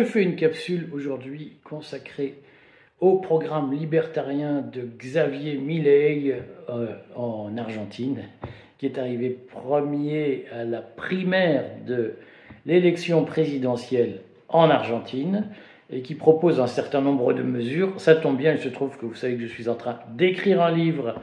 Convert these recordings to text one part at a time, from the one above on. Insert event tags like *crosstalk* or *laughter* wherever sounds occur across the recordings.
Je fais une capsule aujourd'hui consacrée au programme libertarien de Xavier Milei euh, en Argentine, qui est arrivé premier à la primaire de l'élection présidentielle en Argentine et qui propose un certain nombre de mesures. Ça tombe bien, il se trouve que vous savez que je suis en train d'écrire un livre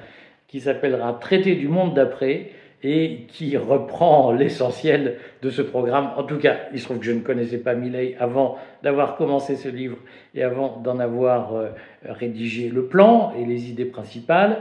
qui s'appellera Traité du monde d'après et qui reprend l'essentiel de ce programme. En tout cas, il se trouve que je ne connaissais pas Milley avant d'avoir commencé ce livre et avant d'en avoir euh, rédigé le plan et les idées principales,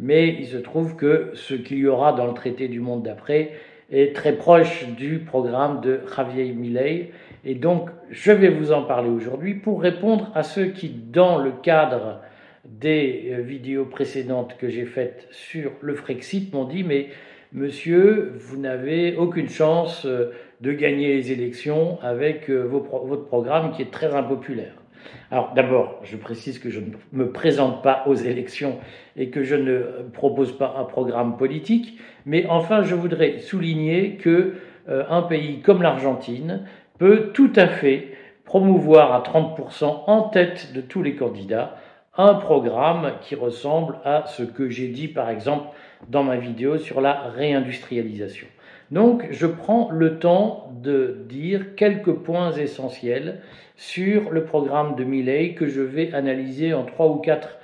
mais il se trouve que ce qu'il y aura dans le traité du monde d'après est très proche du programme de Javier Milley. Et donc, je vais vous en parler aujourd'hui pour répondre à ceux qui, dans le cadre des euh, vidéos précédentes que j'ai faites sur le Frexit, m'ont dit, mais Monsieur, vous n'avez aucune chance euh, de gagner les élections avec euh, votre programme qui est très impopulaire. Alors d'abord, je précise que je ne me présente pas aux élections et que je ne propose pas un programme politique, mais enfin je voudrais souligner que euh, pays comme l'Argentine peut tout à fait promouvoir à 30% en tête de tous les candidats un programme qui ressemble à ce que j'ai dit par exemple dans ma vidéo sur la réindustrialisation. Donc je prends le temps de dire quelques points essentiels sur le programme de Milley que je vais analyser en trois ou quatre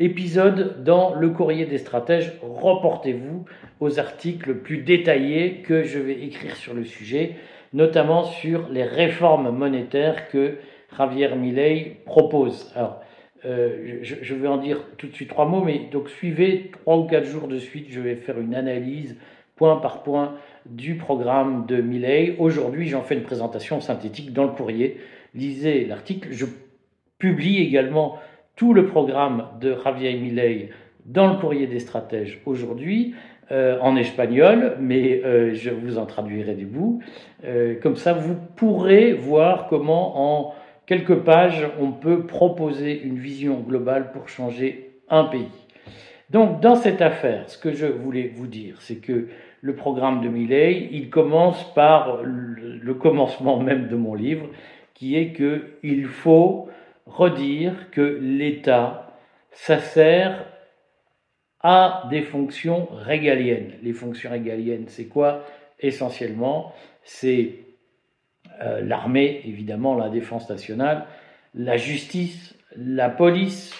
épisodes dans le courrier des stratèges. Reportez-vous aux articles plus détaillés que je vais écrire sur le sujet, notamment sur les réformes monétaires que Javier Milley propose. Euh, je, vais en dire tout de suite trois mots, mais donc suivez trois ou quatre jours de suite, je vais faire une analyse point par point du programme de Milley. Aujourd'hui, j'en fais une présentation synthétique dans le courrier. Lisez l'article. Je publie également tout le programme de Javier Milley dans le courrier des stratèges aujourd'hui. Euh, en espagnol, mais euh, je vous en traduirai des bouts. comme ça, vous pourrez voir comment en quelques pages, on peut proposer une vision globale pour changer un pays. Donc, dans cette affaire, ce que je voulais vous dire, c'est que le programme de Milley, il commence par le commencement même de mon livre, qui est que il faut redire que l'État, ça sert à des fonctions régaliennes. Les fonctions régaliennes, c'est quoi? Essentiellement, c'est euh, l'armée, évidemment, la défense nationale, la justice, la police,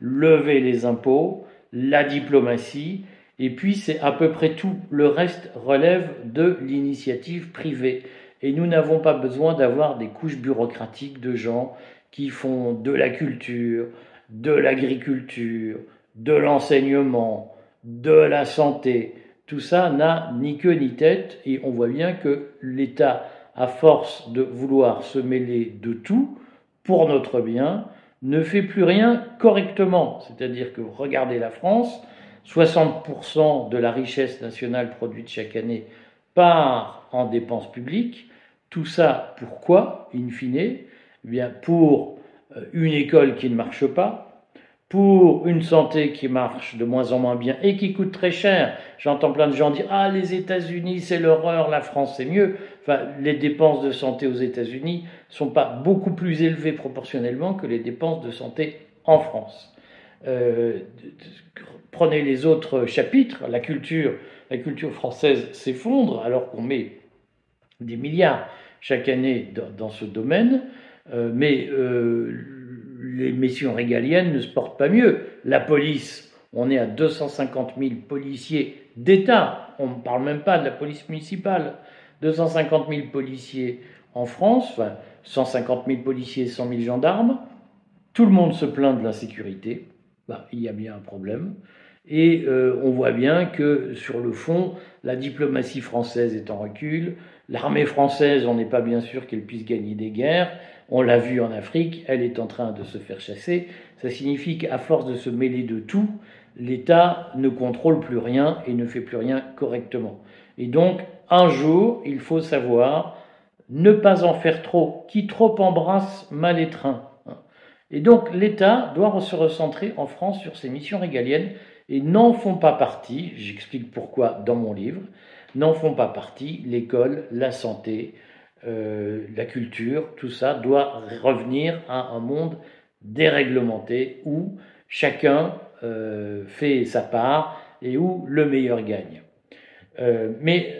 lever les impôts, la diplomatie, et puis c'est à peu près tout. Le reste relève de l'initiative privée. Et nous n'avons pas besoin d'avoir des couches bureaucratiques de gens qui font de la culture, de l'agriculture, de l'enseignement, de la santé. Tout ça n'a ni queue ni tête et on voit bien que l'État à force de vouloir se mêler de tout pour notre bien, ne fait plus rien correctement. C'est-à-dire que regardez la France, 60% de la richesse nationale produite chaque année part en dépenses publiques. Tout ça, pourquoi, in fine? Eh bien Pour euh, une école qui ne marche pas, pour une santé qui marche de moins en moins bien et qui coûte très cher. J'entends plein de gens dire Ah, les États-Unis, c'est l'horreur, la France, c'est mieux. Enfin, les dépenses de santé aux États-Unis sont pas beaucoup plus élevées proportionnellement que les dépenses de santé en France. Euh, prenez les autres chapitres, la culture, la culture française s'effondre alors qu'on met des milliards chaque année dans, ce domaine, euh, mais euh, les missions régaliennes ne se portent pas mieux. La police, on est à 250 000 policiers d'État, on ne parle même pas de la police municipale. 250 000 policiers en France, enfin 150 000 policiers, 100 000 gendarmes. Tout le monde se plaint de l'insécurité. Bah, il y a bien un problème. Et euh, on voit bien que sur le fond, la diplomatie française est en recul. L'armée française, on n'est pas bien sûr qu'elle puisse gagner des guerres. On l'a vu en Afrique, elle est en train de se faire chasser. Ça signifie qu'à force de se mêler de tout, l'État ne contrôle plus rien et ne fait plus rien correctement. Et donc, un jour, il faut savoir ne pas en faire trop. Qui trop embrasse mal étreint. Et donc, l'État doit se recentrer en France sur ses missions régaliennes et n'en font pas partie, j'explique pourquoi dans mon livre, n'en font pas partie l'école, la santé, la culture, tout ça doit revenir à un monde déréglementé où chacun fait sa part et où le meilleur gagne. mais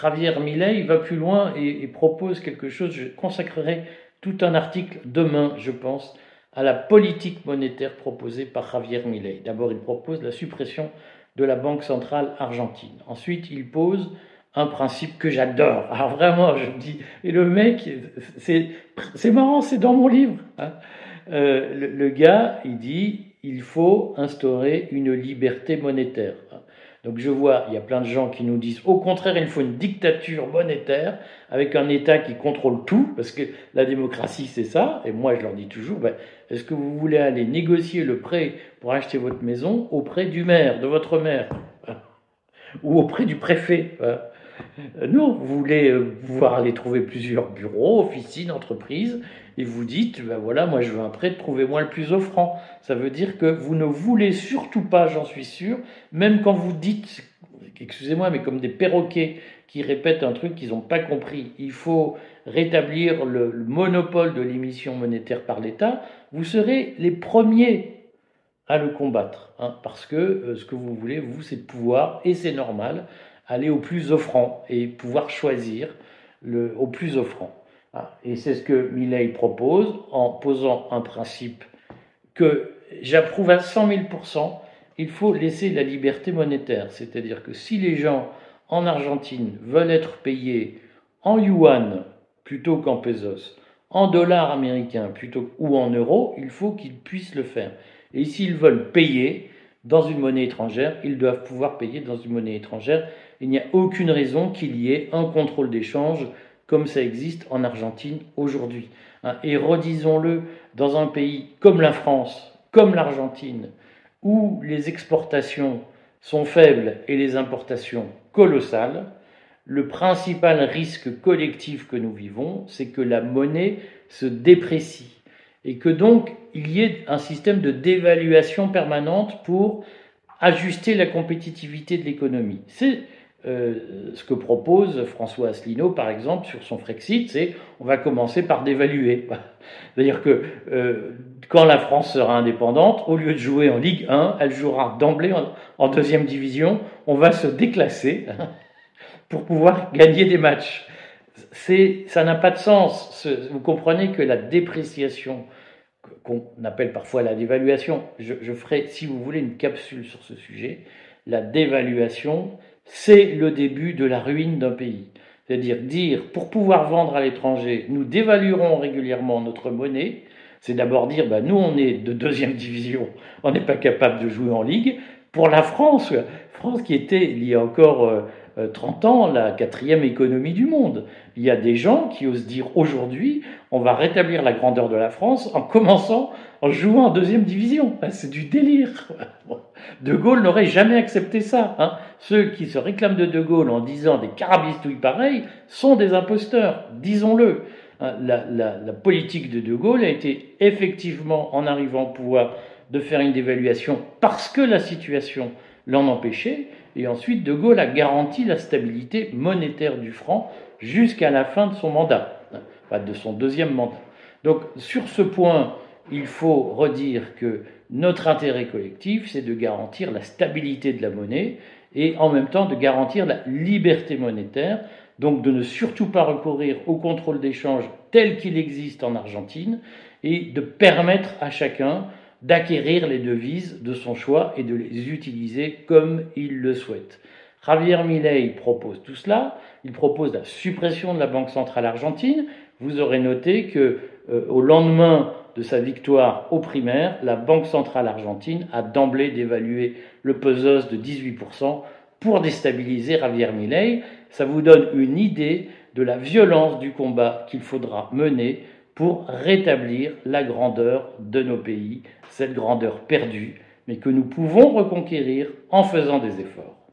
Javier Milei va plus loin et, propose quelque chose. Je consacrerai tout un article demain, je pense, à la politique monétaire proposée par Javier Milei. D'abord, il propose la suppression de la Banque centrale argentine. Ensuite, il pose un principe que j'adore. Alors vraiment, je me dis, et le mec, c'est marrant, c'est dans mon livre. Hein. Euh, le, gars, il dit, il faut instaurer une liberté monétaire. Donc je vois, il y a plein de gens qui nous disent au contraire, il faut une dictature monétaire avec un État qui contrôle tout, parce que la démocratie c'est ça, et moi je leur dis toujours, ben, est-ce que vous voulez aller négocier le prêt pour acheter votre maison auprès du maire, de votre maire, ou auprès du préfet non, vous voulez euh, pouvoir aller trouver plusieurs bureaux, officines, entreprises, et vous dites, ben voilà, moi je veux un prêt, trouvez-moi le plus offrant. Ça veut dire que vous ne voulez surtout pas, j'en suis sûr, même quand vous dites, excusez-moi, mais comme des perroquets qui répètent un truc qu'ils n'ont pas compris, il faut rétablir le, monopole de l'émission monétaire par l'État, vous serez les premiers à le combattre. Hein, parce que euh, ce que vous voulez, vous, c'est de pouvoir, et c'est normal, aller au plus offrant et pouvoir choisir le, au plus offrant. Et c'est ce que Milley propose en posant un principe que j'approuve à 100 000% il faut laisser la liberté monétaire. C'est-à-dire que si les gens en Argentine veulent être payés en yuan plutôt qu'en pesos, en dollars américains plutôt ou en euros, il faut qu'ils puissent le faire. Et s'ils veulent payer dans une monnaie étrangère, ils doivent pouvoir payer dans une monnaie étrangère il n'y a aucune raison qu'il y ait un contrôle d'échange comme ça existe en Argentine aujourd'hui. Et redisons-le, dans un pays comme la France, comme l'Argentine, où les exportations sont faibles et les importations colossales, le principal risque collectif que nous vivons, c'est que la monnaie se déprécie et que donc il y ait un système de dévaluation permanente pour ajuster la compétitivité de l'économie. C'est euh, ce que propose François Asselineau, par exemple, sur son Frexit, c'est on va commencer par dévaluer. *laughs* C'est-à-dire que euh, quand la France sera indépendante, au lieu de jouer en Ligue 1, elle jouera d'emblée en, deuxième division. On va se déclasser *laughs* pour pouvoir gagner des matchs. C'est, ça n'a pas de sens. Vous comprenez que la dépréciation, qu'on appelle parfois la dévaluation, je, je ferai, si vous voulez, une capsule sur ce sujet. La dévaluation, c'est le début de la ruine d'un pays. C'est-à-dire dire, pour pouvoir vendre à l'étranger, nous dévaluerons régulièrement notre monnaie, c'est d'abord dire, bah, nous on est de deuxième *laughs* division, on n'est pas capable de jouer en ligue. Pour la France, France qui était il y a encore 30 euh, ans la quatrième économie du monde, il y a des gens qui osent dire aujourd'hui, on va rétablir la grandeur de la France en commençant en jouant en deuxième division. Ben, c'est du délire. *laughs* De Gaulle n'aurait jamais accepté ça. Hein. Ceux qui se réclament de De Gaulle en disant des carabistouilles pareilles sont des imposteurs, disons-le. Hein, la, la, politique de De Gaulle a été effectivement, en arrivant au pouvoir, de faire une dévaluation parce que la situation l'en empêchait. Et ensuite, De Gaulle a garanti la stabilité monétaire du franc jusqu'à la fin de son mandat, hein, enfin de son deuxième mandat. Donc sur ce point, il faut redire que notre intérêt collectif, c'est de garantir la stabilité de la monnaie et en même temps de garantir la liberté monétaire, donc de ne surtout pas recourir au contrôle d'échange tel qu'il existe en Argentine et de permettre à chacun d'acquérir les devises de son choix et de les utiliser comme il le souhaite. Javier Milei propose tout cela, il propose la suppression de la Banque centrale argentine. Vous aurez noté que euh, au lendemain de sa victoire aux primaires, la Banque centrale argentine a d'emblée dévalué le pesos de 18% pour déstabiliser Javier Milei. Ça vous donne une idée de la violence du combat qu'il faudra mener pour rétablir la grandeur de nos pays, cette grandeur perdue, mais que nous pouvons reconquérir en faisant des efforts.